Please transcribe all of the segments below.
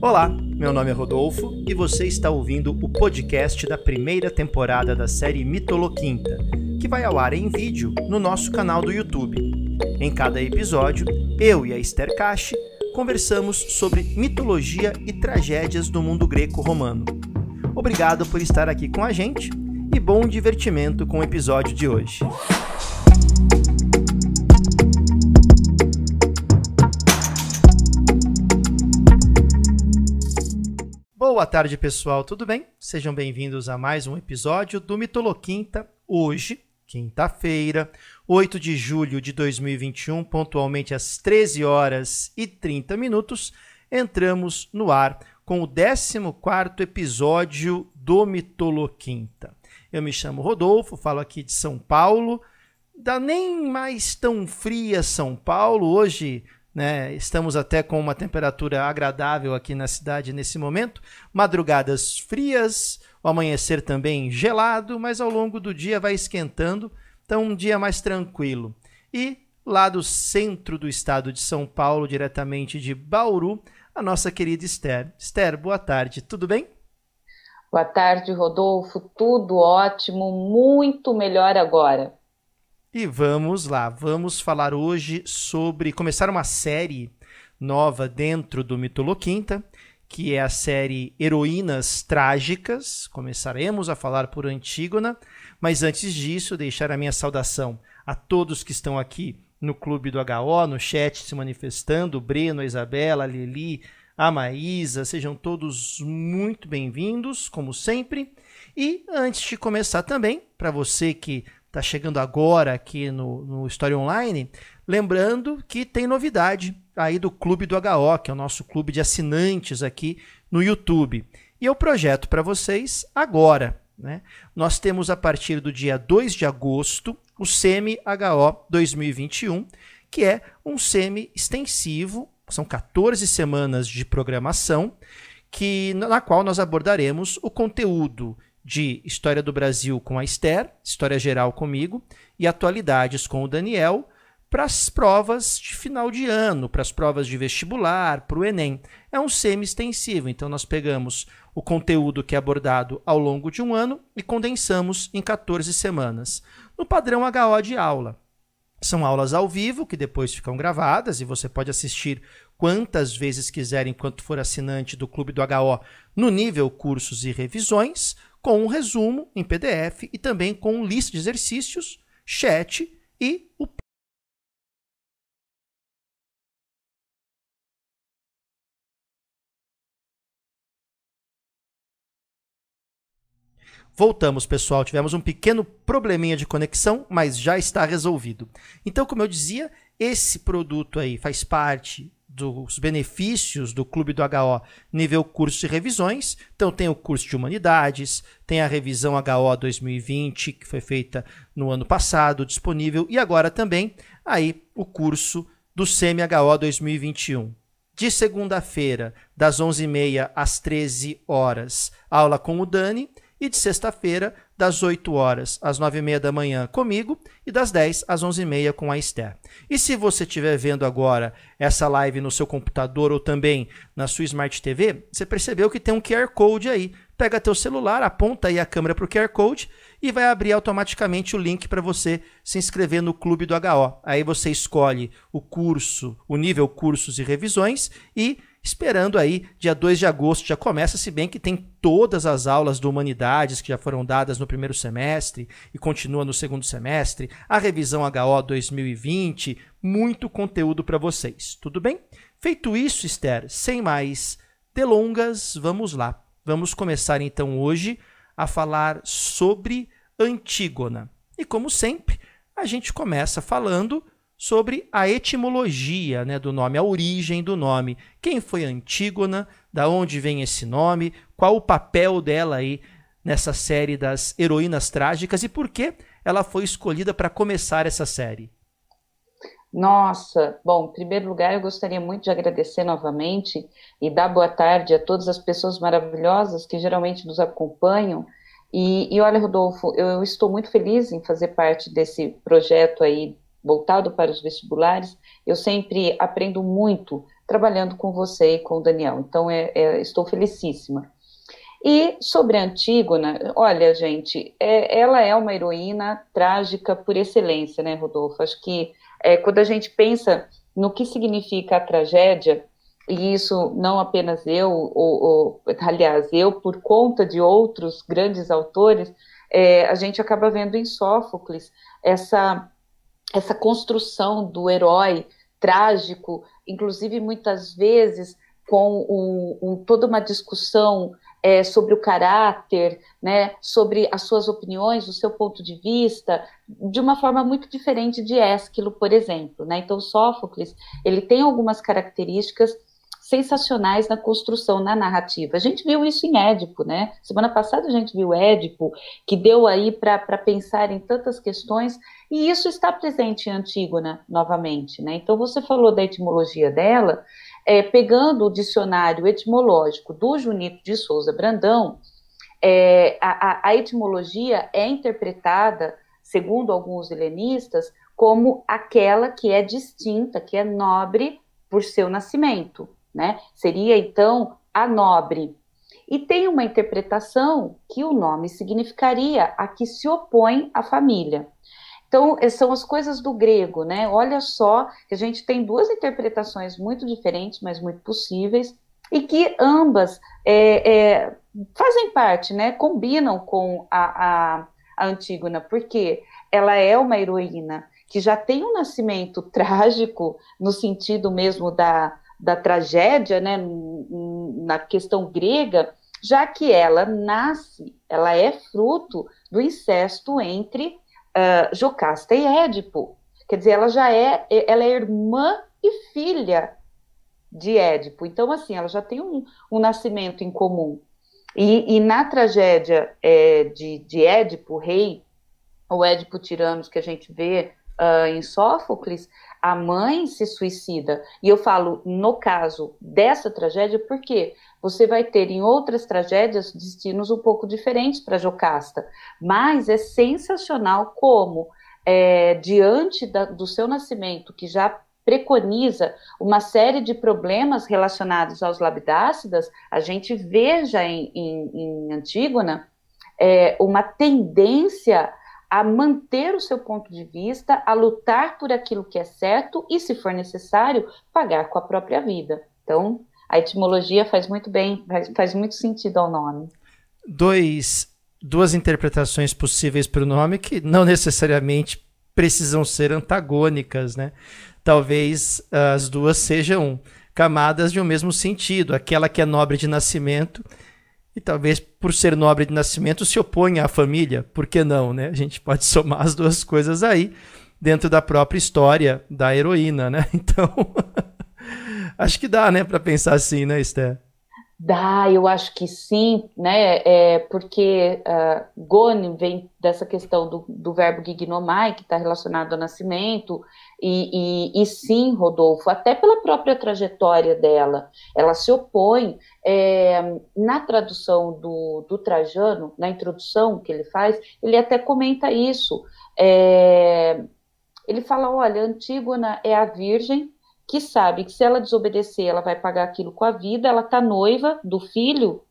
Olá, meu nome é Rodolfo e você está ouvindo o podcast da primeira temporada da série Mitoloquinta, que vai ao ar em vídeo no nosso canal do YouTube. Em cada episódio, eu e a Esther Cache conversamos sobre mitologia e tragédias do mundo greco-romano. Obrigado por estar aqui com a gente e bom divertimento com o episódio de hoje. Boa tarde, pessoal, tudo bem? Sejam bem-vindos a mais um episódio do Mitoloquinta. Hoje, quinta-feira, 8 de julho de 2021, pontualmente às 13 horas e 30 minutos, entramos no ar com o 14º episódio do Mitoloquinta. Eu me chamo Rodolfo, falo aqui de São Paulo, da nem mais tão fria São Paulo, hoje né? Estamos até com uma temperatura agradável aqui na cidade nesse momento. Madrugadas frias, o amanhecer também gelado, mas ao longo do dia vai esquentando, então um dia mais tranquilo. E lá do centro do estado de São Paulo, diretamente de Bauru, a nossa querida Esther. Esther, boa tarde, tudo bem? Boa tarde, Rodolfo, tudo ótimo, muito melhor agora. E vamos lá, vamos falar hoje sobre começar uma série nova dentro do Mitoloquinta, que é a série Heroínas Trágicas. Começaremos a falar por Antígona, mas antes disso, deixar a minha saudação a todos que estão aqui no Clube do HO, no chat se manifestando, Breno, a Isabela, a Lili, a Maísa, sejam todos muito bem-vindos, como sempre. E antes de começar também, para você que está chegando agora aqui no, no História Online, lembrando que tem novidade aí do Clube do HO, que é o nosso clube de assinantes aqui no YouTube. E eu projeto para vocês agora. Né? Nós temos a partir do dia 2 de agosto o SEMI-HO 2021, que é um SEMI extensivo, são 14 semanas de programação, que na qual nós abordaremos o conteúdo de História do Brasil com a Esther, História Geral comigo, e Atualidades com o Daniel, para as provas de final de ano, para as provas de vestibular, para o Enem. É um semi-extensivo, então nós pegamos o conteúdo que é abordado ao longo de um ano e condensamos em 14 semanas, no padrão HO de aula. São aulas ao vivo, que depois ficam gravadas e você pode assistir quantas vezes quiser enquanto for assinante do Clube do HO no nível cursos e revisões, com um resumo em PDF e também com lista de exercícios, chat e o Voltamos, pessoal. Tivemos um pequeno probleminha de conexão, mas já está resolvido. Então, como eu dizia, esse produto aí faz parte dos benefícios do Clube do HO nível curso e revisões. Então tem o curso de Humanidades, tem a revisão HO 2020, que foi feita no ano passado, disponível, e agora também aí o curso do Semi-HO 2021. De segunda-feira, das 11h30 às 13 horas, aula com o Dani, e de sexta-feira, das 8 horas às 9 e meia da manhã comigo e das 10 às 11 e meia com a Esther. E se você estiver vendo agora essa live no seu computador ou também na sua Smart TV, você percebeu que tem um QR Code aí. Pega teu celular, aponta aí a câmera para o QR Code e vai abrir automaticamente o link para você se inscrever no Clube do HO. Aí você escolhe o curso, o nível cursos e revisões e esperando aí, dia 2 de agosto já começa, se bem que tem todas as aulas do Humanidades que já foram dadas no primeiro semestre e continua no segundo semestre, a revisão HO 2020, muito conteúdo para vocês, tudo bem? Feito isso, Esther, sem mais delongas, vamos lá. Vamos começar então hoje a falar sobre Antígona. E como sempre, a gente começa falando sobre a etimologia né, do nome, a origem do nome. Quem foi Antígona? Da onde vem esse nome? Qual o papel dela aí nessa série das heroínas trágicas e por que ela foi escolhida para começar essa série? Nossa, bom, em primeiro lugar eu gostaria muito de agradecer novamente e dar boa tarde a todas as pessoas maravilhosas que geralmente nos acompanham. E, e olha, Rodolfo, eu estou muito feliz em fazer parte desse projeto aí voltado para os vestibulares, eu sempre aprendo muito trabalhando com você e com o Daniel. Então, é, é, estou felicíssima. E sobre a Antígona, olha, gente, é, ela é uma heroína trágica por excelência, né, Rodolfo? Acho que é, quando a gente pensa no que significa a tragédia, e isso não apenas eu, ou, ou aliás, eu, por conta de outros grandes autores, é, a gente acaba vendo em Sófocles essa, essa construção do herói trágico, inclusive muitas vezes com um, um, toda uma discussão é, sobre o caráter, né, sobre as suas opiniões, o seu ponto de vista, de uma forma muito diferente de Ésquilo, por exemplo. Né? Então, Sófocles ele tem algumas características sensacionais na construção, na narrativa. A gente viu isso em Édipo, né? Semana passada a gente viu Édipo, que deu aí para pensar em tantas questões, e isso está presente em Antígona novamente, né? Então você falou da etimologia dela, é, pegando o dicionário etimológico do Junito de Souza Brandão, é, a, a etimologia é interpretada, segundo alguns helenistas, como aquela que é distinta, que é nobre por seu nascimento né? Seria então a nobre. E tem uma interpretação que o nome significaria a que se opõe à família. Então, são as coisas do grego, né? Olha só a gente tem duas interpretações muito diferentes, mas muito possíveis, e que ambas é, é, fazem parte, né? Combinam com a, a, a Antígona, porque ela é uma heroína que já tem um nascimento trágico, no sentido mesmo da, da tragédia, né, na questão grega, já que ela nasce, ela é fruto do incesto entre uh, Jocasta e Édipo. Quer dizer, ela já é, ela é irmã e filha de Édipo. Então, assim, ela já tem um, um nascimento em comum. E, e na tragédia é, de, de Édipo, rei, o Édipo Tiranos que a gente vê uh, em Sófocles, a mãe se suicida. E eu falo no caso dessa tragédia porque você vai ter em outras tragédias destinos um pouco diferentes para Jocasta. Mas é sensacional como, é, diante da, do seu nascimento, que já preconiza uma série de problemas relacionados aos labidácidas, a gente veja em, em, em Antígona é, uma tendência a manter o seu ponto de vista, a lutar por aquilo que é certo e, se for necessário, pagar com a própria vida. Então, a etimologia faz muito bem, faz, faz muito sentido ao nome. Dois, duas interpretações possíveis para o nome que não necessariamente precisam ser antagônicas, né? Talvez as duas sejam camadas de um mesmo sentido. Aquela que é nobre de nascimento e talvez por ser nobre de nascimento se oponha à família, por que não, né? A gente pode somar as duas coisas aí dentro da própria história da heroína, né? Então, acho que dá, né, para pensar assim, né, Esther? Dá, eu acho que sim, né? É porque uh, Gone vem dessa questão do, do verbo gignomai, que está relacionado ao nascimento, e, e, e, sim, Rodolfo, até pela própria trajetória dela, ela se opõe. É, na tradução do, do Trajano, na introdução que ele faz, ele até comenta isso. É, ele fala: olha, Antígona é a virgem que sabe que se ela desobedecer, ela vai pagar aquilo com a vida, ela está noiva do filho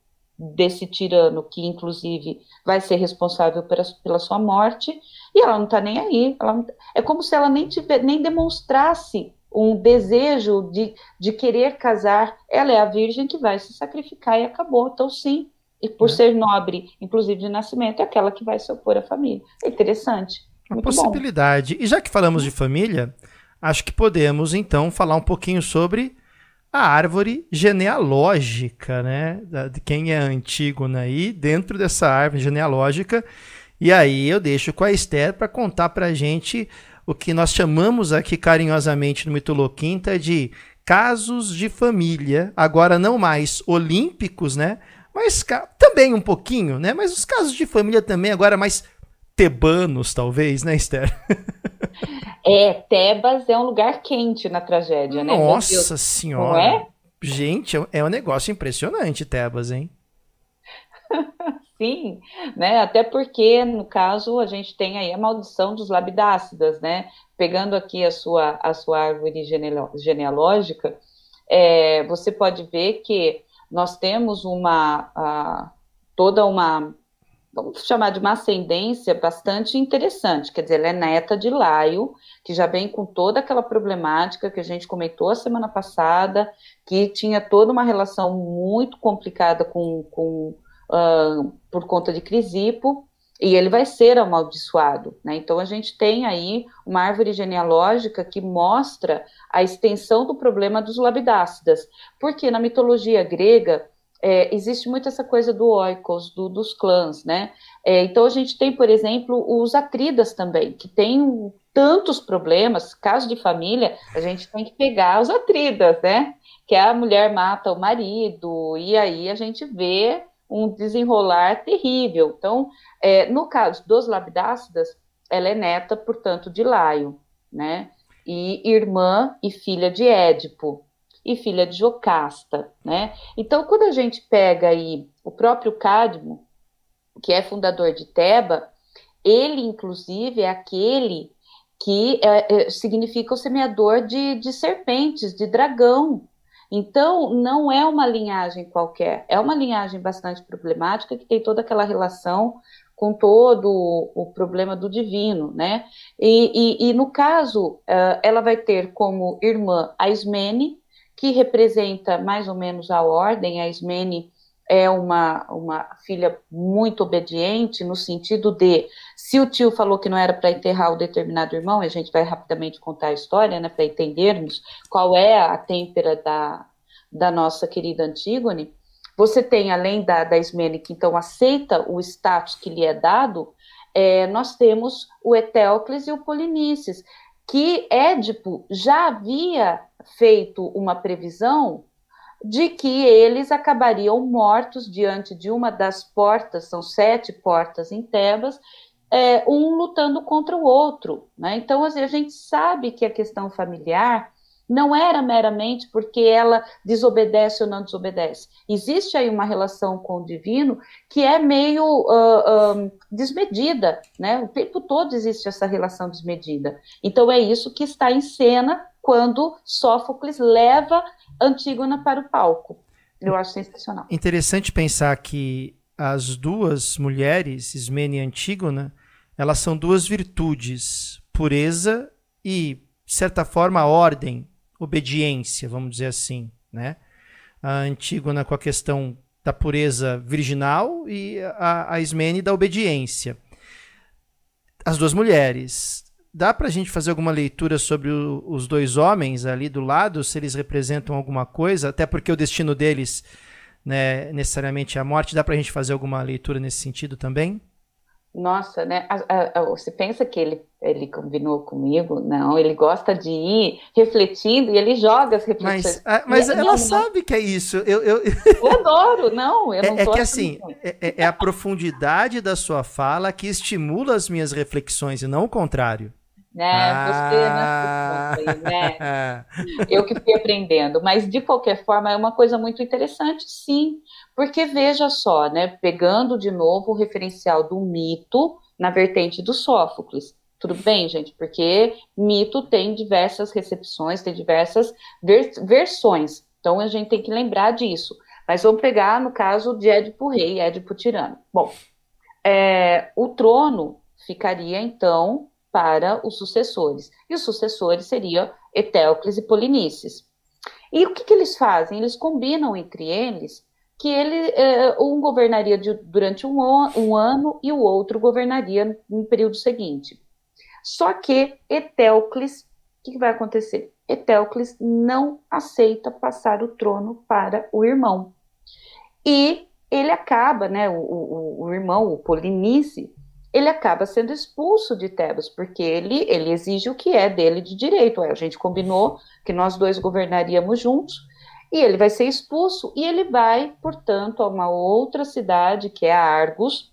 desse tirano, que inclusive vai ser responsável pela, pela sua morte, e ela não está nem aí. Ela, é como se ela nem, tiver, nem demonstrasse um desejo de, de querer casar. Ela é a virgem que vai se sacrificar e acabou. Então, sim, e por é. ser nobre, inclusive de nascimento, é aquela que vai se opor à família. É interessante. Uma possibilidade. Bom. E já que falamos de família, acho que podemos então falar um pouquinho sobre a árvore genealógica, né? De quem é Antígona aí, dentro dessa árvore genealógica. E aí eu deixo com a Esther para contar para a gente o que nós chamamos aqui carinhosamente no Mitoloquinta de casos de família, agora não mais olímpicos, né? Mas também um pouquinho, né? Mas os casos de família também agora mais tebanos, talvez, né, Esther? É, Tebas é um lugar quente na tragédia, né? Nossa senhora. Não é? Gente, é, é um negócio impressionante, Tebas, hein? sim, né? Até porque, no caso, a gente tem aí a maldição dos labidácidas, né? Pegando aqui a sua, a sua árvore genealógica, é, você pode ver que nós temos uma a, toda uma vamos chamar de uma ascendência bastante interessante, quer dizer, ela é neta de Laio, que já vem com toda aquela problemática que a gente comentou a semana passada, que tinha toda uma relação muito complicada com, com uh, por conta de Crisipo, e ele vai ser amaldiçoado. Né? Então a gente tem aí uma árvore genealógica que mostra a extensão do problema dos labidácidas, porque na mitologia grega é, existe muito essa coisa do oikos, do, dos clãs, né? É, então a gente tem, por exemplo, os atridas também, que tem tantos problemas, caso de família, a gente tem que pegar os atridas, né? Que a mulher mata o marido, e aí a gente vê um desenrolar terrível. Então, é, no caso dos labidácidas, ela é neta, portanto, de Laio, né? E irmã e filha de Édipo e filha de Jocasta, né? Então, quando a gente pega aí o próprio Cadmo, que é fundador de Teba, ele, inclusive, é aquele que é, é, significa o semeador de, de serpentes, de dragão. Então, não é uma linhagem qualquer, é uma linhagem bastante problemática que tem toda aquela relação com todo o problema do divino, né? E, e, e no caso, uh, ela vai ter como irmã a Ismene, que representa mais ou menos a ordem. A Ismene é uma, uma filha muito obediente, no sentido de, se o tio falou que não era para enterrar o determinado irmão, a gente vai rapidamente contar a história, né, para entendermos qual é a têmpera da, da nossa querida Antígone. Você tem, além da, da Ismene, que então aceita o status que lhe é dado, é, nós temos o Etéocles e o Polinices, que Édipo já havia feito uma previsão de que eles acabariam mortos diante de uma das portas, são sete portas em Tebas, é, um lutando contra o outro. Né? Então, assim, a gente sabe que a questão familiar não era meramente porque ela desobedece ou não desobedece. Existe aí uma relação com o divino que é meio uh, uh, desmedida, né? O tempo todo existe essa relação desmedida. Então é isso que está em cena quando Sófocles leva Antígona para o palco. Eu acho sensacional. Interessante pensar que as duas mulheres, Ismene e Antígona, elas são duas virtudes, pureza e, de certa forma, ordem, obediência, vamos dizer assim, né? A Antígona com a questão da pureza virginal e a, a Ismene da obediência. As duas mulheres. Dá para a gente fazer alguma leitura sobre o, os dois homens ali do lado, se eles representam alguma coisa, até porque o destino deles né, necessariamente é a morte. Dá para a gente fazer alguma leitura nesse sentido também? Nossa, né? A, a, você pensa que ele, ele combinou comigo? Não, ele gosta de ir refletindo e ele joga as reflexões. Mas, a, mas e, ela não, sabe não. que é isso. Eu, eu... eu adoro, não. Eu é, não é que assim, é, é, é, a profundidade da sua fala que estimula as minhas reflexões e não o contrário. Né? Ah. Você, né? né? Eu que fui aprendendo. Mas, de qualquer forma, é uma coisa muito interessante, sim. Porque, veja só, né? Pegando de novo o referencial do mito na vertente do Sófocles. Tudo bem, gente? Porque mito tem diversas recepções, tem diversas vers versões. Então, a gente tem que lembrar disso. Mas vamos pegar no caso de Édipo Rei, Édipo Tirano. Bom, é, o trono ficaria, então, para os sucessores. E os sucessores seriam Etéocles e Polinices. E o que, que eles fazem? Eles combinam entre eles que ele eh, um governaria durante um, um, ano e o outro governaria no período seguinte. Só que Etéocles, o que, que vai acontecer? Etéocles não aceita passar o trono para o irmão. E ele acaba, né, o, o, o irmão, o Polinice, ele acaba sendo expulso de Tebas, porque ele, ele exige o que é dele de direito. A gente combinou que nós dois governaríamos juntos, e ele vai ser expulso, e ele vai, portanto, a uma outra cidade, que é Argos,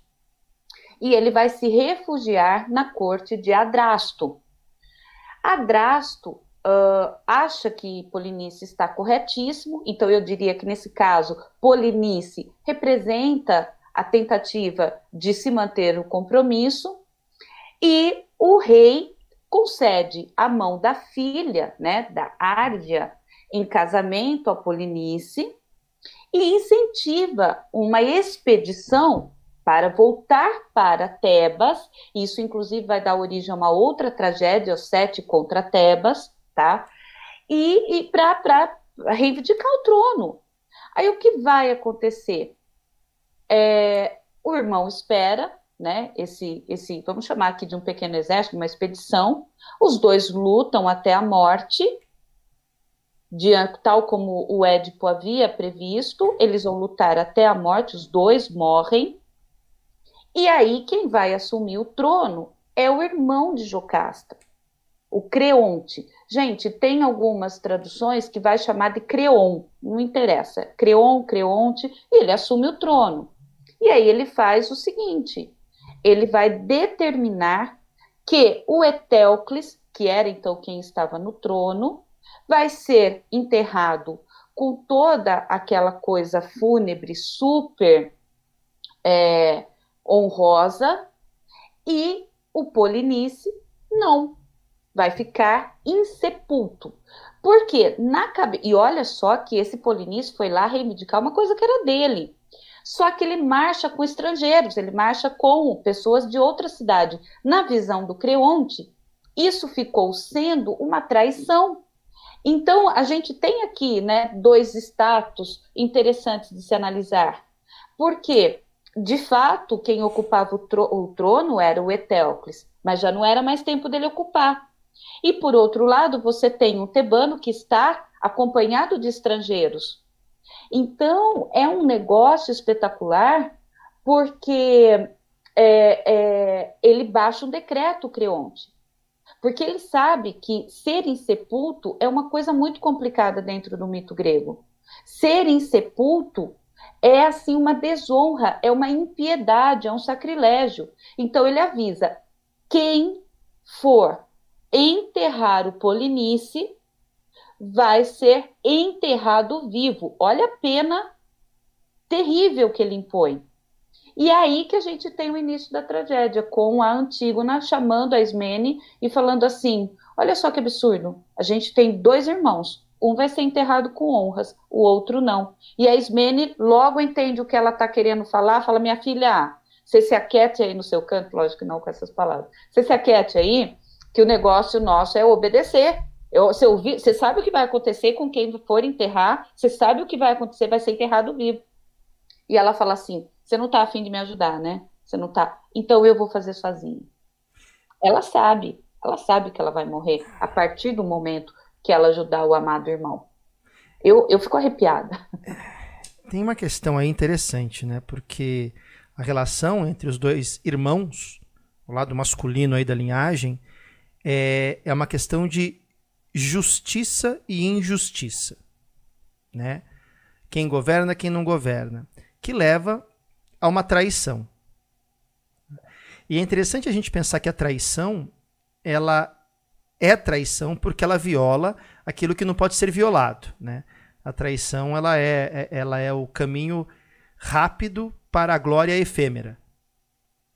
e ele vai se refugiar na corte de Adrasto. Adrasto uh, acha que Polinice está corretíssimo, então eu diria que nesse caso, Polinice representa a tentativa de se manter o compromisso, e o rei concede a mão da filha, né, da Árvia, em casamento a Polinice e incentiva uma expedição para voltar para Tebas. Isso, inclusive, vai dar origem a uma outra tragédia, os Sete contra Tebas, tá? E, e para reivindicar o trono. Aí o que vai acontecer? É, o irmão espera, né? Esse, esse, vamos chamar aqui de um pequeno exército, uma expedição. Os dois lutam até a morte de, tal como o Édipo havia previsto, eles vão lutar até a morte, os dois morrem. E aí quem vai assumir o trono é o irmão de Jocasta, o Creonte. Gente, tem algumas traduções que vai chamar de Creon, não interessa. Creon, Creonte, e ele assume o trono. E aí ele faz o seguinte: ele vai determinar que o Etéocles, que era então quem estava no trono, vai ser enterrado com toda aquela coisa fúnebre super é, honrosa e o Polinice não vai ficar insepulto. Porque na cabeça. E olha só que esse Polinice foi lá reivindicar uma coisa que era dele. Só que ele marcha com estrangeiros, ele marcha com pessoas de outra cidade. Na visão do Creonte, isso ficou sendo uma traição. Então, a gente tem aqui né, dois status interessantes de se analisar. Porque, de fato, quem ocupava o, tro o trono era o Etéocles, mas já não era mais tempo dele ocupar. E, por outro lado, você tem um tebano que está acompanhado de estrangeiros. Então, é um negócio espetacular, porque é, é, ele baixa um decreto, Creonte. Porque ele sabe que ser insepulto é uma coisa muito complicada dentro do mito grego. Ser insepulto é assim uma desonra, é uma impiedade, é um sacrilégio. Então ele avisa: quem for enterrar o Polinice vai ser enterrado vivo. Olha a pena terrível que ele impõe. E é aí que a gente tem o início da tragédia, com a Antígona chamando a Ismene e falando assim: olha só que absurdo, a gente tem dois irmãos, um vai ser enterrado com honras, o outro não. E a Ismene logo entende o que ela está querendo falar, fala: minha filha, você se aquiete aí no seu canto, lógico que não com essas palavras, você se aquiete aí, que o negócio nosso é obedecer. Eu, você, ouvi, você sabe o que vai acontecer com quem for enterrar, você sabe o que vai acontecer, vai ser enterrado vivo. E ela fala assim: você não está afim de me ajudar, né? Você não está. Então eu vou fazer sozinha. Ela sabe, ela sabe que ela vai morrer a partir do momento que ela ajudar o amado irmão. Eu, eu fico arrepiada. Tem uma questão aí interessante, né? Porque a relação entre os dois irmãos, o lado masculino aí da linhagem, é, é uma questão de justiça e injustiça, né? Quem governa, quem não governa, que leva a uma traição. E é interessante a gente pensar que a traição, ela é traição porque ela viola aquilo que não pode ser violado, né? A traição, ela é, é ela é o caminho rápido para a glória efêmera.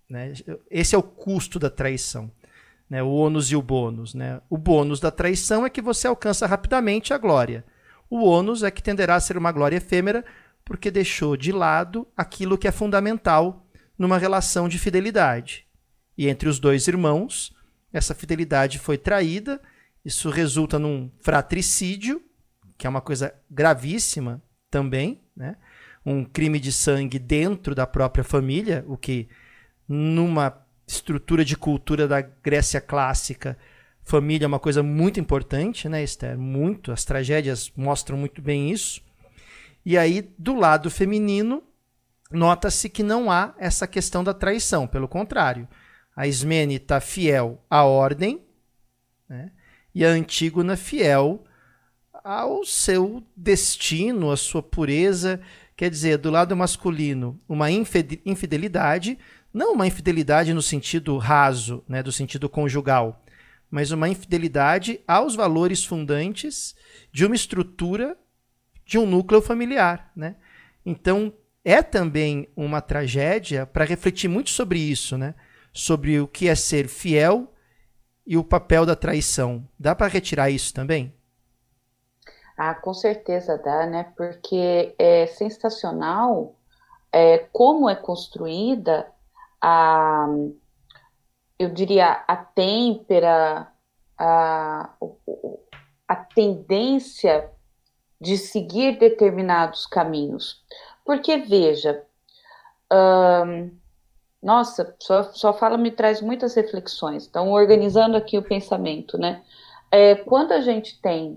Né? Esse é o custo da traição. Né? O ônus e o bônus. Né? O bônus da traição é que você alcança rapidamente a glória. O ônus é que tenderá a ser uma glória efêmera porque deixou de lado aquilo que é fundamental numa relação de fidelidade. E entre os dois irmãos, essa fidelidade foi traída, isso resulta num fratricídio, que é uma coisa gravíssima também, né? um crime de sangue dentro da própria família, o que numa estrutura de cultura da Grécia clássica, família é uma coisa muito importante, né, Esther? Muito, as tragédias mostram muito bem isso. E aí, do lado feminino, nota-se que não há essa questão da traição, pelo contrário. A Ismene está fiel à ordem né? e a Antígona fiel ao seu destino, à sua pureza. Quer dizer, do lado masculino, uma infidelidade, não uma infidelidade no sentido raso, né, do sentido conjugal, mas uma infidelidade aos valores fundantes de uma estrutura de um núcleo familiar, né? Então, é também uma tragédia para refletir muito sobre isso, né? Sobre o que é ser fiel e o papel da traição. Dá para retirar isso também? Ah, com certeza dá, né? Porque é sensacional é, como é construída a, eu diria, a têmpera, a, a tendência de seguir determinados caminhos. Porque, veja, hum, nossa, só, só fala me traz muitas reflexões. Então, organizando aqui o pensamento, né? É, quando a gente tem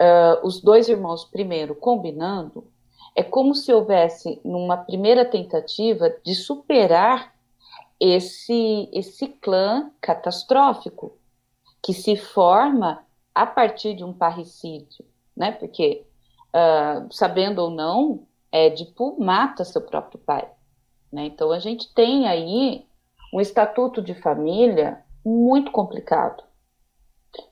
uh, os dois irmãos primeiro combinando, é como se houvesse, numa primeira tentativa, de superar esse, esse clã catastrófico que se forma a partir de um parricídio, né? Porque, uh, sabendo ou não, Édipo mata seu próprio pai. Né? Então a gente tem aí um estatuto de família muito complicado,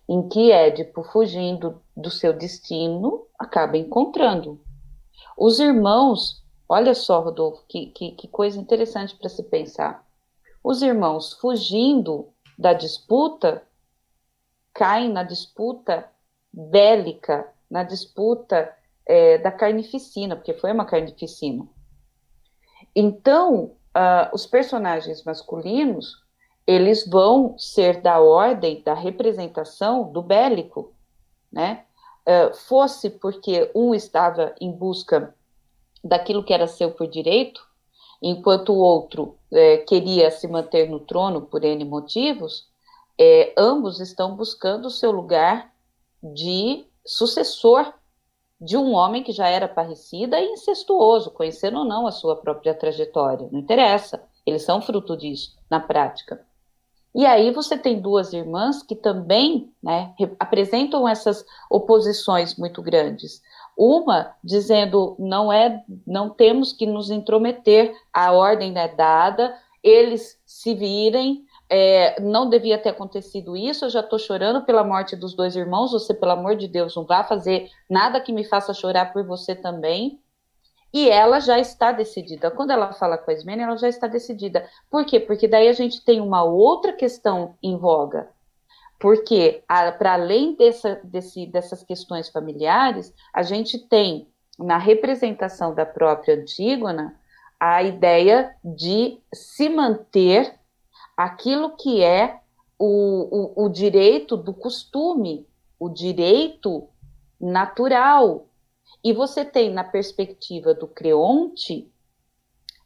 em que Édipo, fugindo do seu destino, acaba encontrando. Os irmãos, olha só, Rodolfo, que, que, que coisa interessante para se pensar. Os irmãos, fugindo da disputa, caem na disputa bélica, na disputa é, da carnificina, porque foi uma carnificina. Então, uh, os personagens masculinos, eles vão ser da ordem, da representação do bélico, né? Uh, fosse porque um estava em busca daquilo que era seu por direito, enquanto o outro é, queria se manter no trono por N motivos, é, ambos estão buscando o seu lugar de sucessor de um homem que já era parricida e incestuoso, conhecendo ou não a sua própria trajetória. Não interessa, eles são fruto disso na prática. E aí você tem duas irmãs que também né, apresentam essas oposições muito grandes. Uma dizendo não é, não temos que nos intrometer, a ordem é dada, eles se virem, é, não devia ter acontecido isso, eu já estou chorando pela morte dos dois irmãos, você, pelo amor de Deus, não vá fazer nada que me faça chorar por você também. E ela já está decidida. Quando ela fala com a Ismênia, ela já está decidida. Por quê? Porque daí a gente tem uma outra questão em voga. Porque, para além dessa, desse, dessas questões familiares, a gente tem na representação da própria Antígona a ideia de se manter aquilo que é o, o, o direito do costume, o direito natural. E você tem na perspectiva do Creonte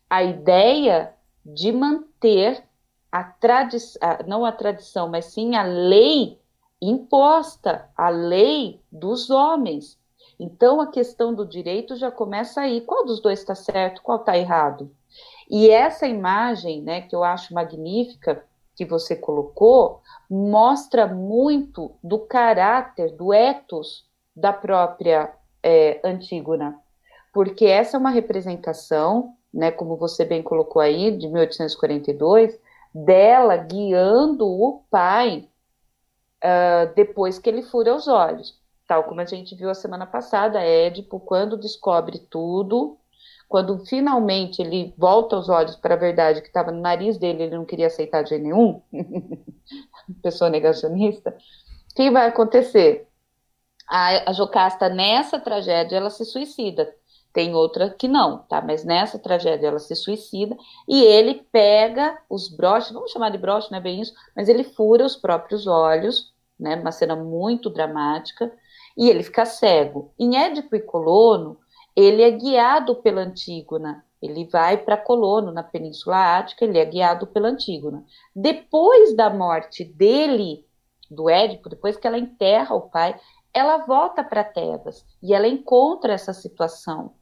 a ideia de manter a tradição, não a tradição, mas sim a lei imposta, a lei dos homens. Então a questão do direito já começa aí. Qual dos dois está certo, qual está errado? E essa imagem, né, que eu acho magnífica, que você colocou, mostra muito do caráter, do ethos da própria é, Antígona. Porque essa é uma representação, né, como você bem colocou aí, de 1842, dela guiando o pai uh, depois que ele fura os olhos. Tal como a gente viu a semana passada, Édipo, quando descobre tudo, quando finalmente ele volta os olhos para a verdade que estava no nariz dele, ele não queria aceitar de nenhum, pessoa negacionista, o que vai acontecer? A, a Jocasta, nessa tragédia, ela se suicida. Tem outra que não, tá? Mas nessa tragédia ela se suicida e ele pega os broches, vamos chamar de broche, não é bem isso, mas ele fura os próprios olhos, né? Uma cena muito dramática, e ele fica cego. Em Édipo e Colono, ele é guiado pela Antígona. Ele vai para Colono, na Península Ática, ele é guiado pela Antígona. Depois da morte dele, do Édipo, depois que ela enterra o pai, ela volta para Tebas e ela encontra essa situação.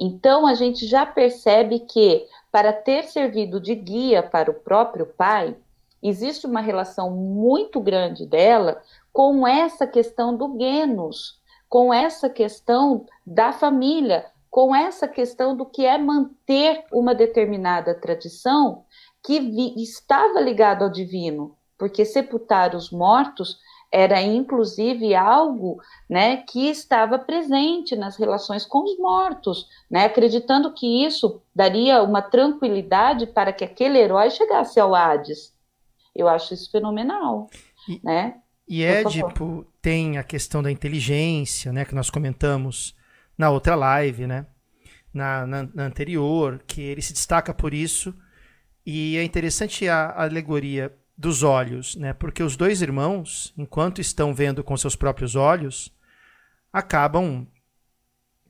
Então a gente já percebe que, para ter servido de guia para o próprio pai, existe uma relação muito grande dela com essa questão do Genos, com essa questão da família, com essa questão do que é manter uma determinada tradição que estava ligado ao divino, porque sepultar os mortos era inclusive algo né, que estava presente nas relações com os mortos, né, acreditando que isso daria uma tranquilidade para que aquele herói chegasse ao Hades. Eu acho isso fenomenal. E, né? e Édipo tem a questão da inteligência, né, que nós comentamos na outra live, né, na, na, na anterior, que ele se destaca por isso. E é interessante a, a alegoria dos olhos, né? Porque os dois irmãos, enquanto estão vendo com seus próprios olhos, acabam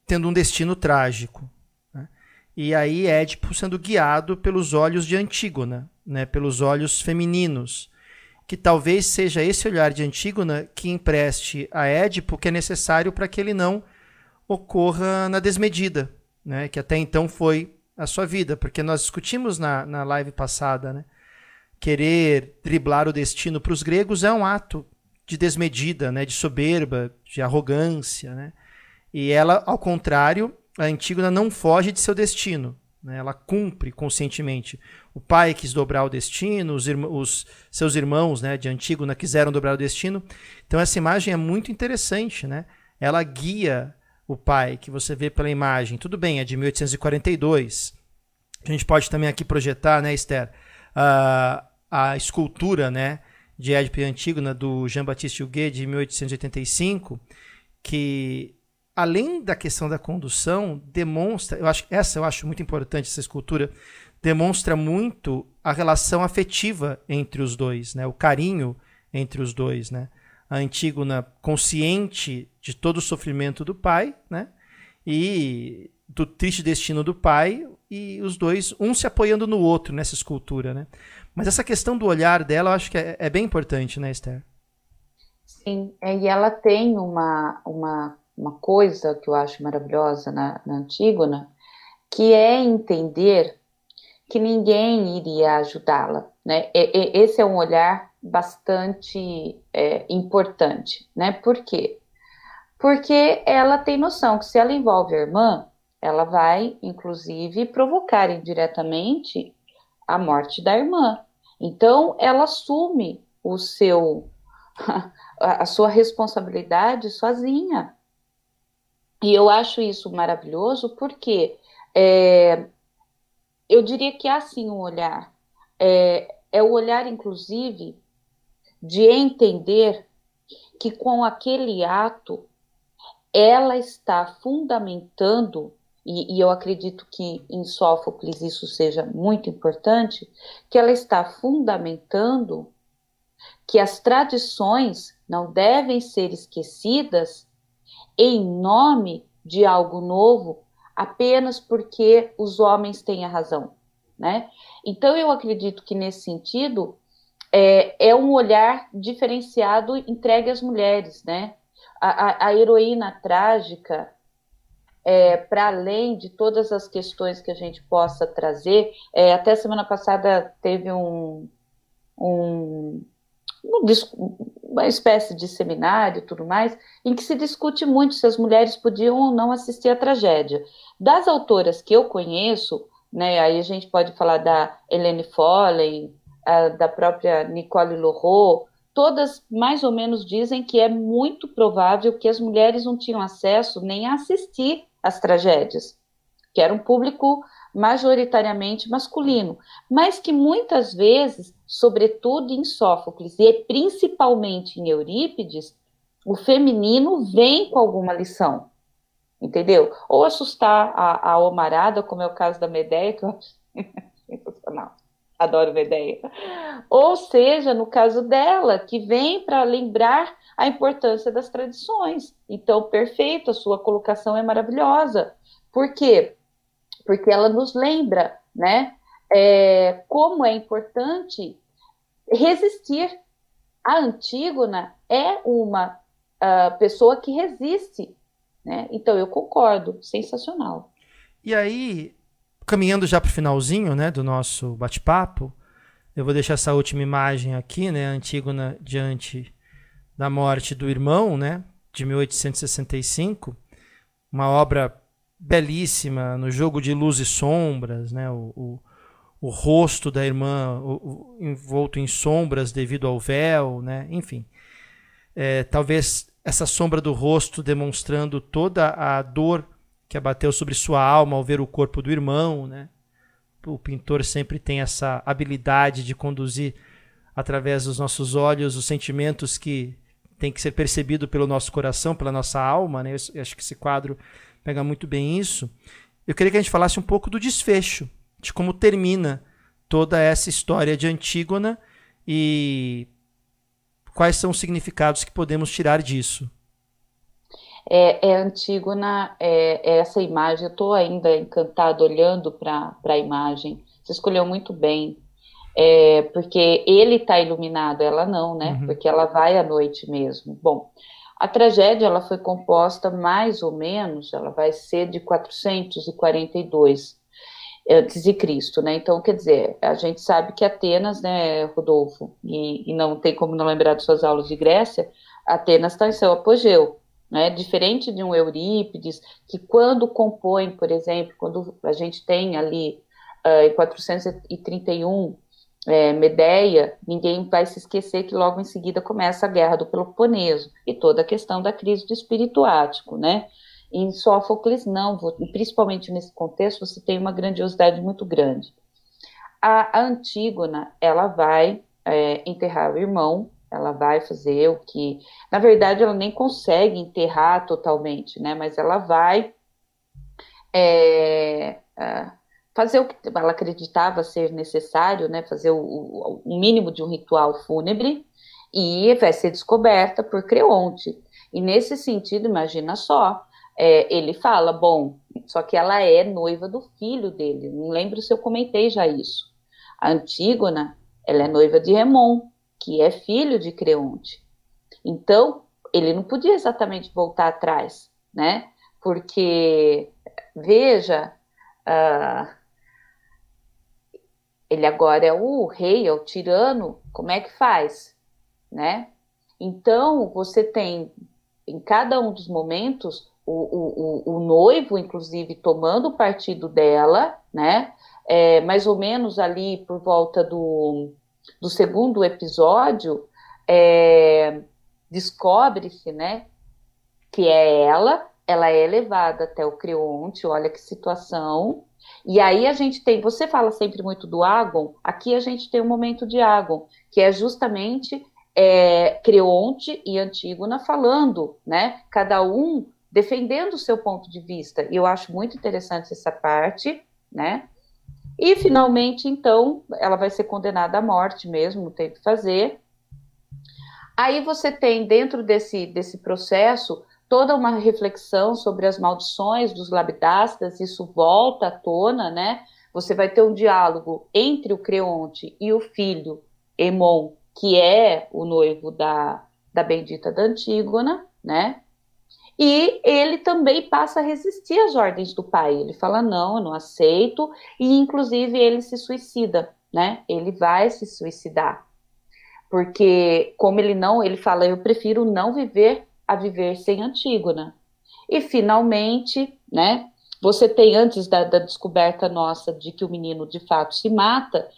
tendo um destino trágico. Né? E aí Édipo sendo guiado pelos olhos de Antígona, né? Pelos olhos femininos, que talvez seja esse olhar de Antígona que empreste a Édipo que é necessário para que ele não ocorra na desmedida, né? Que até então foi a sua vida, porque nós discutimos na, na live passada, né? querer driblar o destino para os gregos é um ato de desmedida, né, de soberba, de arrogância, né? E ela, ao contrário, a Antígona não foge de seu destino, né? Ela cumpre conscientemente. O pai quis dobrar o destino, os, os seus irmãos, né, de Antígona quiseram dobrar o destino. Então essa imagem é muito interessante, né? Ela guia o pai, que você vê pela imagem. Tudo bem, é de 1842. A gente pode também aqui projetar, né, Esther? Uh, a escultura né, de Édipo e Antígona, do Jean-Baptiste Huguet, de 1885, que além da questão da condução, demonstra, eu acho essa eu acho muito importante essa escultura, demonstra muito a relação afetiva entre os dois, né? O carinho entre os dois, né? A Antígona consciente de todo o sofrimento do pai, né? E do triste destino do pai e os dois um se apoiando no outro nessa escultura, né? Mas essa questão do olhar dela, eu acho que é, é bem importante, né, Esther? Sim, é, e ela tem uma, uma, uma coisa que eu acho maravilhosa na, na Antígona, que é entender que ninguém iria ajudá-la, né? E, e, esse é um olhar bastante é, importante, né? Por quê? Porque ela tem noção que se ela envolve a irmã, ela vai, inclusive, provocar indiretamente a morte da irmã. Então, ela assume o seu a sua responsabilidade sozinha. E eu acho isso maravilhoso porque é, eu diria que há sim um olhar. É, é o olhar, inclusive, de entender que com aquele ato ela está fundamentando e, e, eu acredito que em Sófocles isso seja muito importante, que ela está fundamentando que as tradições não devem ser esquecidas em nome de algo novo apenas porque os homens têm a razão, né? Então eu acredito que nesse sentido é, é um olhar diferenciado entregue às mulheres, né? A, a, a heroína trágica é, para além de todas as questões que a gente possa trazer, é, até semana passada teve um, um, uma espécie de seminário e tudo mais, em que se discute muito se as mulheres podiam ou não assistir à tragédia. Das autoras que eu conheço, né, aí a gente pode falar da Helene Follen, a, da própria Nicole Lorrault, todas mais ou menos dizem que é muito provável que as mulheres não tinham acesso nem a assistir as tragédias, que era um público majoritariamente masculino, mas que muitas vezes, sobretudo em Sófocles e principalmente em Eurípides, o feminino vem com alguma lição, entendeu? Ou assustar a, a Omarada, como é o caso da Medeia, que eu acho sensacional. Adoro Medeia. Ou seja, no caso dela, que vem para lembrar a importância das tradições. Então, perfeito, a sua colocação é maravilhosa. Por quê? Porque ela nos lembra, né, é, como é importante resistir. A Antígona é uma uh, pessoa que resiste, né? Então, eu concordo, sensacional. E aí, caminhando já para o finalzinho, né, do nosso bate-papo, eu vou deixar essa última imagem aqui, né, Antígona diante da morte do irmão, né, de 1865, uma obra belíssima no jogo de luz e sombras, né, o, o, o rosto da irmã o, envolto em sombras devido ao véu, né, enfim. é, talvez essa sombra do rosto demonstrando toda a dor que abateu sobre sua alma ao ver o corpo do irmão, né? O pintor sempre tem essa habilidade de conduzir através dos nossos olhos os sentimentos que tem que ser percebido pelo nosso coração, pela nossa alma, né? Eu acho que esse quadro pega muito bem isso. Eu queria que a gente falasse um pouco do desfecho, de como termina toda essa história de Antígona e quais são os significados que podemos tirar disso. É, é Antígona, é, é essa imagem, eu estou ainda encantado olhando para a imagem, você escolheu muito bem, é, porque ele está iluminado, ela não, né? Uhum. Porque ela vai à noite mesmo. Bom, a tragédia ela foi composta mais ou menos, ela vai ser de 442 antes de Cristo, né? Então, quer dizer, a gente sabe que Atenas, né, Rodolfo, e, e não tem como não lembrar de suas aulas de Grécia, Atenas está em seu apogeu, né? Diferente de um Eurípides, que quando compõe, por exemplo, quando a gente tem ali uh, em 431 é, Medeia, ninguém vai se esquecer que logo em seguida começa a guerra do Peloponeso e toda a questão da crise do espírito ático, né? Em Sófocles, não, principalmente nesse contexto, você tem uma grandiosidade muito grande. A, a Antígona, ela vai é, enterrar o irmão, ela vai fazer o que. Na verdade, ela nem consegue enterrar totalmente, né? Mas ela vai é, é, fazer o que ela acreditava ser necessário, né? Fazer o, o, mínimo de um ritual fúnebre e vai ser descoberta por Creonte. E nesse sentido, imagina só, é, ele fala, bom, só que ela é noiva do filho dele. Não lembro se eu comentei já isso. A Antígona, ela é noiva de Remon, que é filho de Creonte. Então, ele não podia exatamente voltar atrás, né? Porque, veja, uh, ele agora é o rei, é o tirano, como é que faz, né? Então, você tem em cada um dos momentos o, o, o, noivo, inclusive, tomando o partido dela, né? É, mais ou menos ali por volta do, do segundo episódio, é, descobre-se, né, que é ela, ela é levada até o Creonte, olha que situação. E aí a gente tem, você fala sempre muito do Agon, aqui a gente tem um momento de Agon, que é justamente é, Creonte e Antígona falando, né? Cada um defendendo o seu ponto de vista. E eu acho muito interessante essa parte, né? E finalmente, então, ela vai ser condenada à morte mesmo, não tem o que fazer. Aí você tem dentro desse, desse processo toda uma reflexão sobre as maldições dos labdastas, isso volta à tona, né? Você vai ter um diálogo entre o Creonte e o filho Emon, que é o noivo da, da bendita da Antígona, né? E ele também passa a resistir às ordens do pai. Ele fala: não, eu não aceito, e inclusive ele se suicida, né? Ele vai se suicidar. Porque, como ele não, ele fala: eu prefiro não viver a viver sem Antígona. E finalmente, né? Você tem, antes da, da descoberta nossa de que o menino de fato se mata,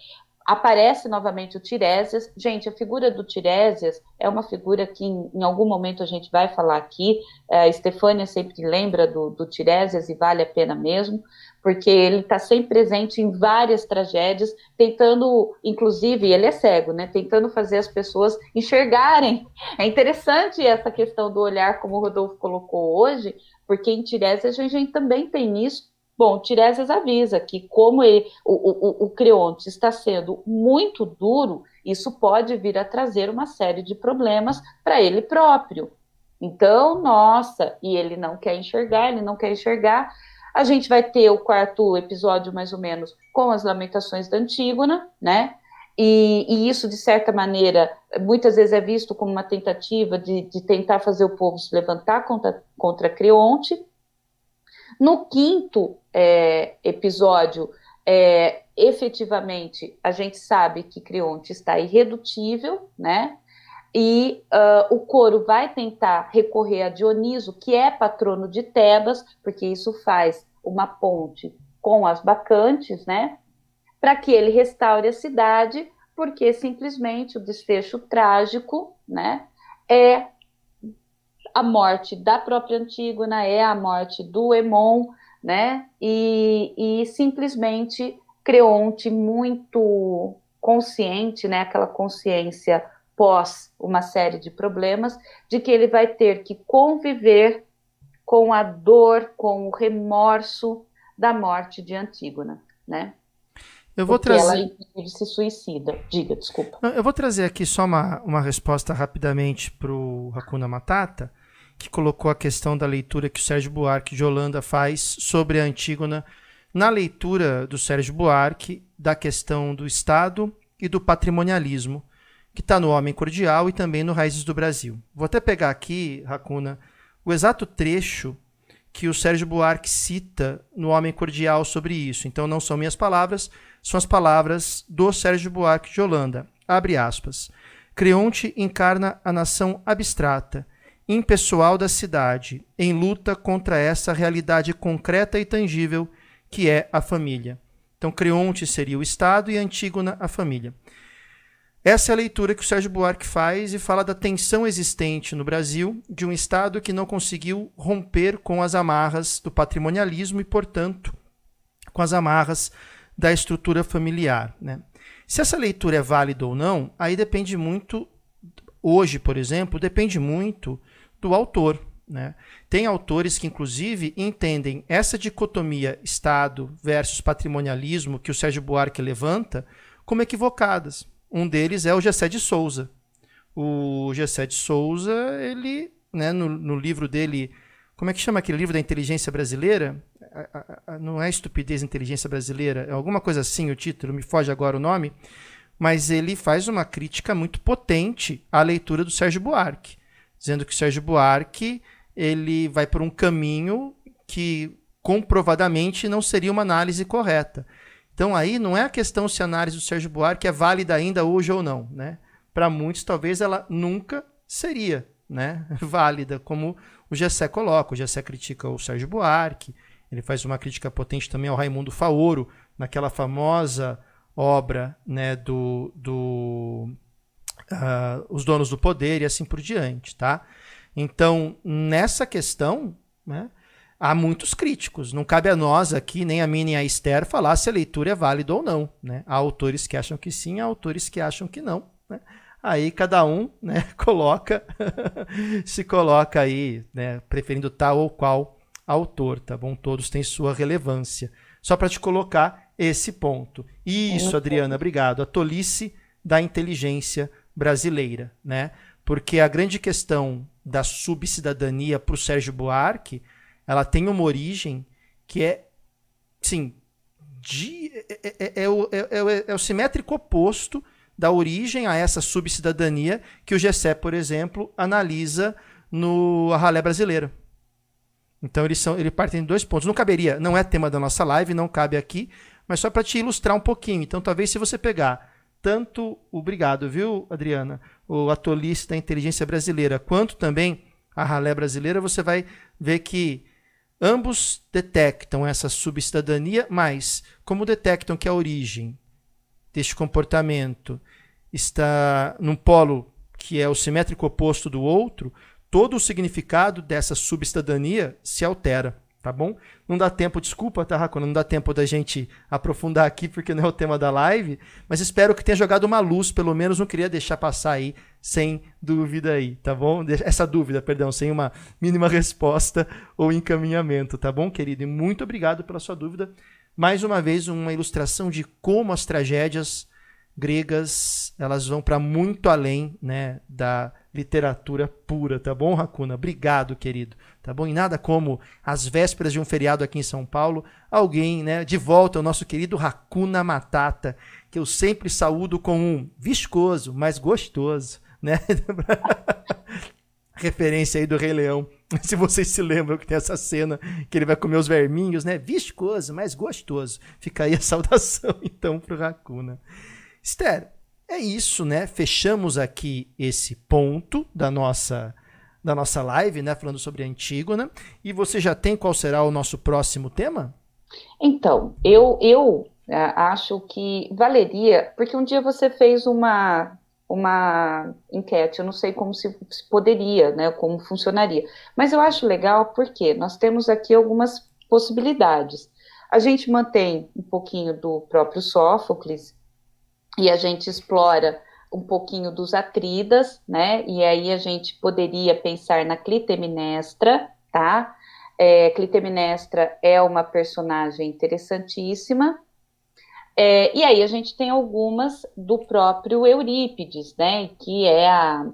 aparece novamente o Tiresias. Gente, a figura do Tiresias é uma figura que em, em algum momento a gente vai falar aqui. É, a Estefânia sempre lembra do, do Tiresias e vale a pena mesmo, porque ele está sempre presente em várias tragédias, tentando, inclusive, ele é cego, né? Tentando fazer as pessoas enxergarem. É interessante essa questão do olhar, como o Rodolfo colocou hoje, porque em Tiresias a gente também tem isso Bom, Tiresias avisa que, como ele, o, o, o Creonte está sendo muito duro, isso pode vir a trazer uma série de problemas para ele próprio. Então, nossa, e ele não quer enxergar, ele não quer enxergar. A gente vai ter o quarto episódio, mais ou menos, com as lamentações da Antígona, né? E, e, isso, de certa maneira, muitas vezes é visto como uma tentativa de, de tentar fazer o povo se levantar contra, contra Creonte. No quinto é, episódio, é, efetivamente, a gente sabe que Creonte está irredutível, né? E uh, o coro vai tentar recorrer a Dioniso, que é patrono de Tebas, porque isso faz uma ponte com as bacantes, né? Para que ele restaure a cidade, porque simplesmente o desfecho trágico, né? É a morte da própria Antígona, é a morte do Emon, né? E, e simplesmente Creonte muito consciente, né? Aquela consciência pós uma série de problemas, de que ele vai ter que conviver com a dor, com o remorso da morte de Antígona, né? Eu vou Porque trazer. Ela se suicida. Diga, desculpa. Eu vou trazer aqui só uma, uma resposta rapidamente para o Hakuna Matata, que colocou a questão da leitura que o Sérgio Buarque de Holanda faz sobre a Antígona na leitura do Sérgio Buarque da questão do Estado e do patrimonialismo, que está no Homem Cordial e também no Raízes do Brasil. Vou até pegar aqui, Hakuna, o exato trecho que o Sérgio Buarque cita no Homem Cordial sobre isso. Então não são minhas palavras, são as palavras do Sérgio Buarque de Holanda. Abre aspas. Creonte encarna a nação abstrata, impessoal da cidade, em luta contra essa realidade concreta e tangível que é a família. Então, Creonte seria o Estado e Antígona a família. Essa é a leitura que o Sérgio Buarque faz e fala da tensão existente no Brasil de um Estado que não conseguiu romper com as amarras do patrimonialismo e, portanto, com as amarras da estrutura familiar. Né? Se essa leitura é válida ou não, aí depende muito, hoje, por exemplo, depende muito do autor. Né? Tem autores que, inclusive, entendem essa dicotomia Estado versus patrimonialismo que o Sérgio Buarque levanta como equivocadas. Um deles é o Gessé de Souza. O Gessé de Souza, ele, né, no, no livro dele, como é que chama aquele livro da inteligência brasileira? não é estupidez inteligência brasileira, é alguma coisa assim o título, me foge agora o nome, mas ele faz uma crítica muito potente à leitura do Sérgio Buarque, dizendo que o Sérgio Buarque ele vai por um caminho que comprovadamente não seria uma análise correta. Então aí não é a questão se a análise do Sérgio Buarque é válida ainda hoje ou não, né? Para muitos talvez ela nunca seria, né, válida, como o Gessé coloca. O Gessé critica o Sérgio Buarque, ele faz uma crítica potente também ao Raimundo Faoro, naquela famosa obra né, do, do uh, Os Donos do Poder e assim por diante. Tá? Então, nessa questão, né, há muitos críticos. Não cabe a nós aqui, nem a mim nem a Esther, falar se a leitura é válida ou não. Né? Há autores que acham que sim, há autores que acham que não. Né? Aí cada um né, coloca, se coloca aí, né, preferindo tal ou qual autor, tá bom? Todos têm sua relevância. Só para te colocar esse ponto. Isso, Adriana, obrigado. A tolice da inteligência brasileira, né? Porque a grande questão da subcidadania para o Sérgio Buarque, ela tem uma origem que é, sim, de, é, é, é, o, é, é o simétrico oposto da origem a essa subcidadania que o Gessé, por exemplo, analisa no Ralé Brasileira. Então eles são, ele parte em dois pontos. Não caberia, não é tema da nossa live, não cabe aqui, mas só para te ilustrar um pouquinho. Então talvez se você pegar tanto, obrigado, viu, Adriana, o atolista da inteligência brasileira, quanto também a ralé brasileira, você vai ver que ambos detectam essa subcidadania, mas como detectam que a origem deste comportamento está num polo que é o simétrico oposto do outro, todo o significado dessa subcidadania se altera, tá bom? Não dá tempo, desculpa, tá, Racona? Não dá tempo da gente aprofundar aqui porque não é o tema da live, mas espero que tenha jogado uma luz, pelo menos não queria deixar passar aí sem dúvida aí, tá bom? Essa dúvida, perdão, sem uma mínima resposta ou encaminhamento, tá bom, querido? E muito obrigado pela sua dúvida. Mais uma vez, uma ilustração de como as tragédias gregas elas vão para muito além né, da literatura pura, tá bom, Racuna? Obrigado, querido. Tá bom? E nada como as vésperas de um feriado aqui em São Paulo, alguém, né, de volta ao nosso querido Racuna Matata, que eu sempre saúdo com um viscoso, mas gostoso, né? Referência aí do Rei Leão. Se vocês se lembram que tem essa cena que ele vai comer os verminhos, né? Viscoso, mas gostoso. Fica aí a saudação, então, pro Racuna. Esther, é isso, né? Fechamos aqui esse ponto da nossa da nossa live, né, falando sobre Antígona. E você já tem qual será o nosso próximo tema? Então, eu eu é, acho que valeria, porque um dia você fez uma uma enquete. Eu não sei como se, se, poderia, né, como funcionaria. Mas eu acho legal porque nós temos aqui algumas possibilidades. A gente mantém um pouquinho do próprio Sófocles e a gente explora um pouquinho dos Atridas, né? E aí a gente poderia pensar na Clitemnestra, tá? É, Clitemnestra é uma personagem interessantíssima. É, e aí a gente tem algumas do próprio Eurípides, né? Que é a,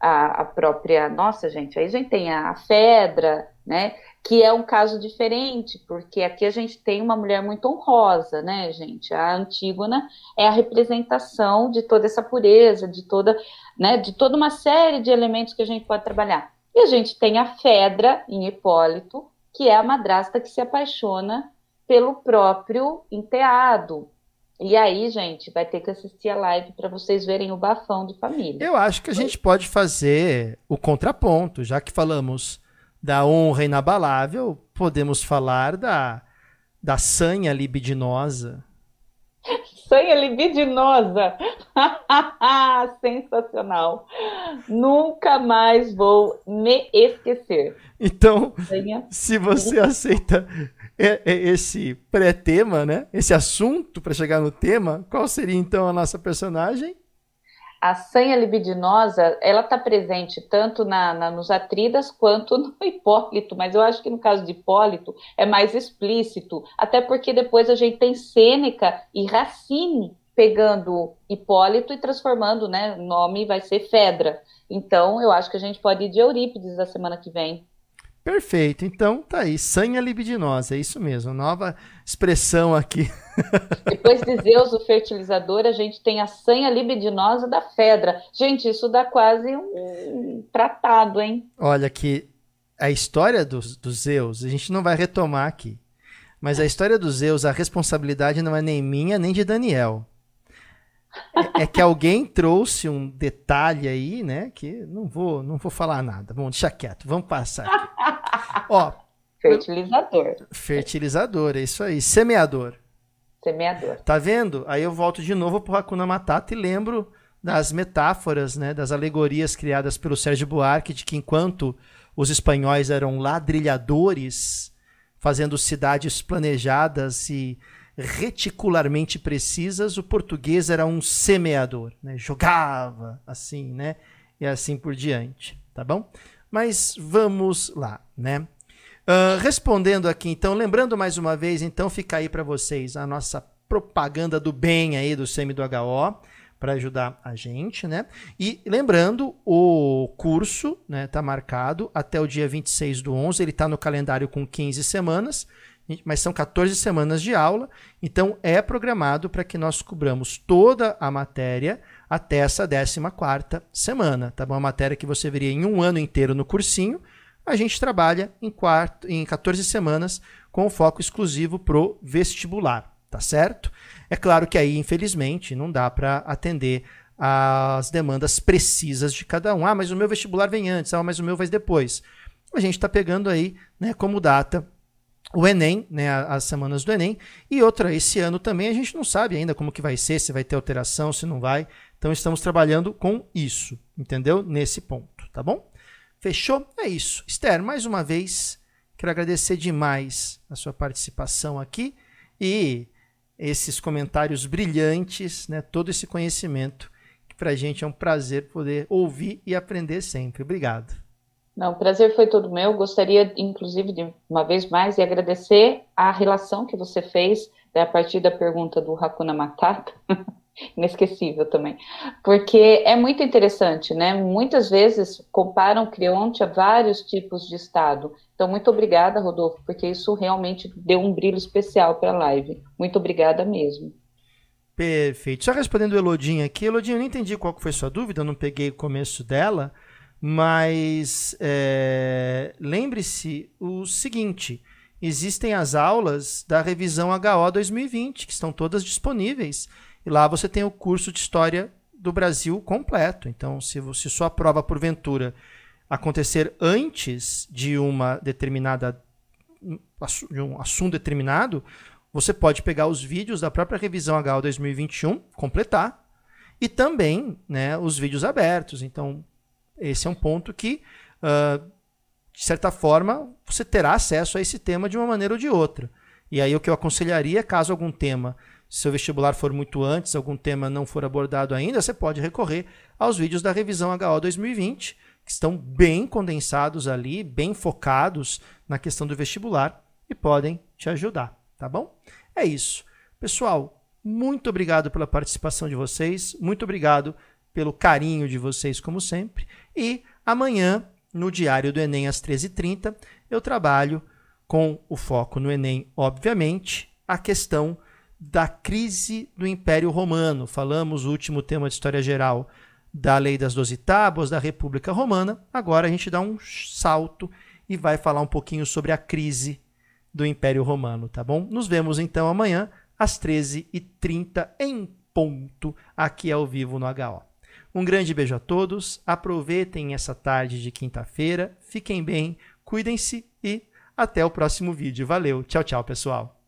a, a própria. Nossa, gente, aí a gente tem a, a Fedra, né? Que é um caso diferente, porque aqui a gente tem uma mulher muito honrosa, né, gente? A Antígona é a representação de toda essa pureza, de toda, né, de toda uma série de elementos que a gente pode trabalhar. E a gente tem a Fedra em Hipólito, que é a madrasta que se apaixona pelo próprio enteado. E aí, gente, vai ter que assistir a live para vocês verem o bafão de família. Eu acho que a gente pode fazer o contraponto, já que falamos da honra inabalável, podemos falar da, da sanha libidinosa. Sanha libidinosa! Sensacional! Nunca mais vou me esquecer. Então, sanha. se você aceita esse pré-tema, né? Esse assunto para chegar no tema, qual seria então a nossa personagem? A sanha libidinosa, ela está presente tanto na, na, nos Atridas quanto no Hipólito, mas eu acho que no caso de Hipólito é mais explícito, até porque depois a gente tem Sêneca e Racine pegando Hipólito e transformando, né, o nome vai ser Fedra. Então, eu acho que a gente pode ir de Eurípides na semana que vem. Perfeito. Então, tá aí. Sanha libidinosa. É isso mesmo. Nova expressão aqui. Depois de Zeus, o fertilizador, a gente tem a sanha libidinosa da Fedra. Gente, isso dá quase um tratado, hein? Olha que a história dos do Zeus, a gente não vai retomar aqui. Mas a história dos Zeus, a responsabilidade não é nem minha, nem de Daniel. É, é, que alguém trouxe um detalhe aí, né? Que não vou, não vou falar nada. Bom, deixa quieto, vamos passar aqui. Ó, fertilizador. Fertilizador, é isso aí. Semeador. Semeador. Tá vendo? Aí eu volto de novo pro Hakuna Matata e lembro das metáforas, né, das alegorias criadas pelo Sérgio Buarque de que enquanto os espanhóis eram ladrilhadores, fazendo cidades planejadas e reticularmente precisas, o português era um semeador, né? jogava assim, né? E assim por diante, tá bom? Mas vamos lá, né? Uh, respondendo aqui, então, lembrando mais uma vez, então fica aí para vocês a nossa propaganda do bem aí do SEMI do HO para ajudar a gente, né? E lembrando, o curso, né, tá marcado até o dia 26 do 11, ele tá no calendário com 15 semanas mas são 14 semanas de aula, então é programado para que nós cobramos toda a matéria até essa 14 semana, tá bom? A matéria que você veria em um ano inteiro no cursinho, a gente trabalha em, quarto, em 14 semanas com foco exclusivo pro vestibular, tá certo? É claro que aí, infelizmente, não dá para atender as demandas precisas de cada um. Ah, mas o meu vestibular vem antes, ah, mas o meu vai depois. A gente está pegando aí né, como data o Enem, né, as semanas do Enem, e outra, esse ano também a gente não sabe ainda como que vai ser, se vai ter alteração, se não vai. Então estamos trabalhando com isso, entendeu? Nesse ponto, tá bom? Fechou? É isso. Esther, mais uma vez, quero agradecer demais a sua participação aqui e esses comentários brilhantes, né, todo esse conhecimento, que para a gente é um prazer poder ouvir e aprender sempre. Obrigado. Não, o prazer foi todo meu. Gostaria, inclusive, de uma vez mais, de agradecer a relação que você fez né, a partir da pergunta do Hakuna Matata. Inesquecível também. Porque é muito interessante, né? Muitas vezes comparam Creonte a vários tipos de Estado. Então, muito obrigada, Rodolfo, porque isso realmente deu um brilho especial para a live. Muito obrigada mesmo. Perfeito. Só respondendo o Elodinho aqui. Elodinho, eu não entendi qual foi a sua dúvida, eu não peguei o começo dela. Mas é, lembre-se o seguinte: existem as aulas da revisão HO 2020, que estão todas disponíveis. E lá você tem o curso de História do Brasil completo. Então, se, se sua prova, porventura, acontecer antes de uma determinada de um assunto determinado, você pode pegar os vídeos da própria revisão HO 2021, completar e também né, os vídeos abertos. Então, esse é um ponto que, uh, de certa forma, você terá acesso a esse tema de uma maneira ou de outra. E aí o que eu aconselharia, caso algum tema, se seu vestibular for muito antes, algum tema não for abordado ainda, você pode recorrer aos vídeos da revisão HO 2020, que estão bem condensados ali, bem focados na questão do vestibular e podem te ajudar, tá bom? É isso. Pessoal, muito obrigado pela participação de vocês, muito obrigado pelo carinho de vocês, como sempre. E amanhã, no Diário do Enem, às 13h30, eu trabalho com o foco no Enem, obviamente, a questão da crise do Império Romano. Falamos o último tema de história geral da Lei das Doze Tábuas, da República Romana. Agora a gente dá um salto e vai falar um pouquinho sobre a crise do Império Romano, tá bom? Nos vemos então amanhã às 13h30 em ponto, aqui ao vivo no HO. Um grande beijo a todos, aproveitem essa tarde de quinta-feira, fiquem bem, cuidem-se e até o próximo vídeo. Valeu, tchau, tchau, pessoal.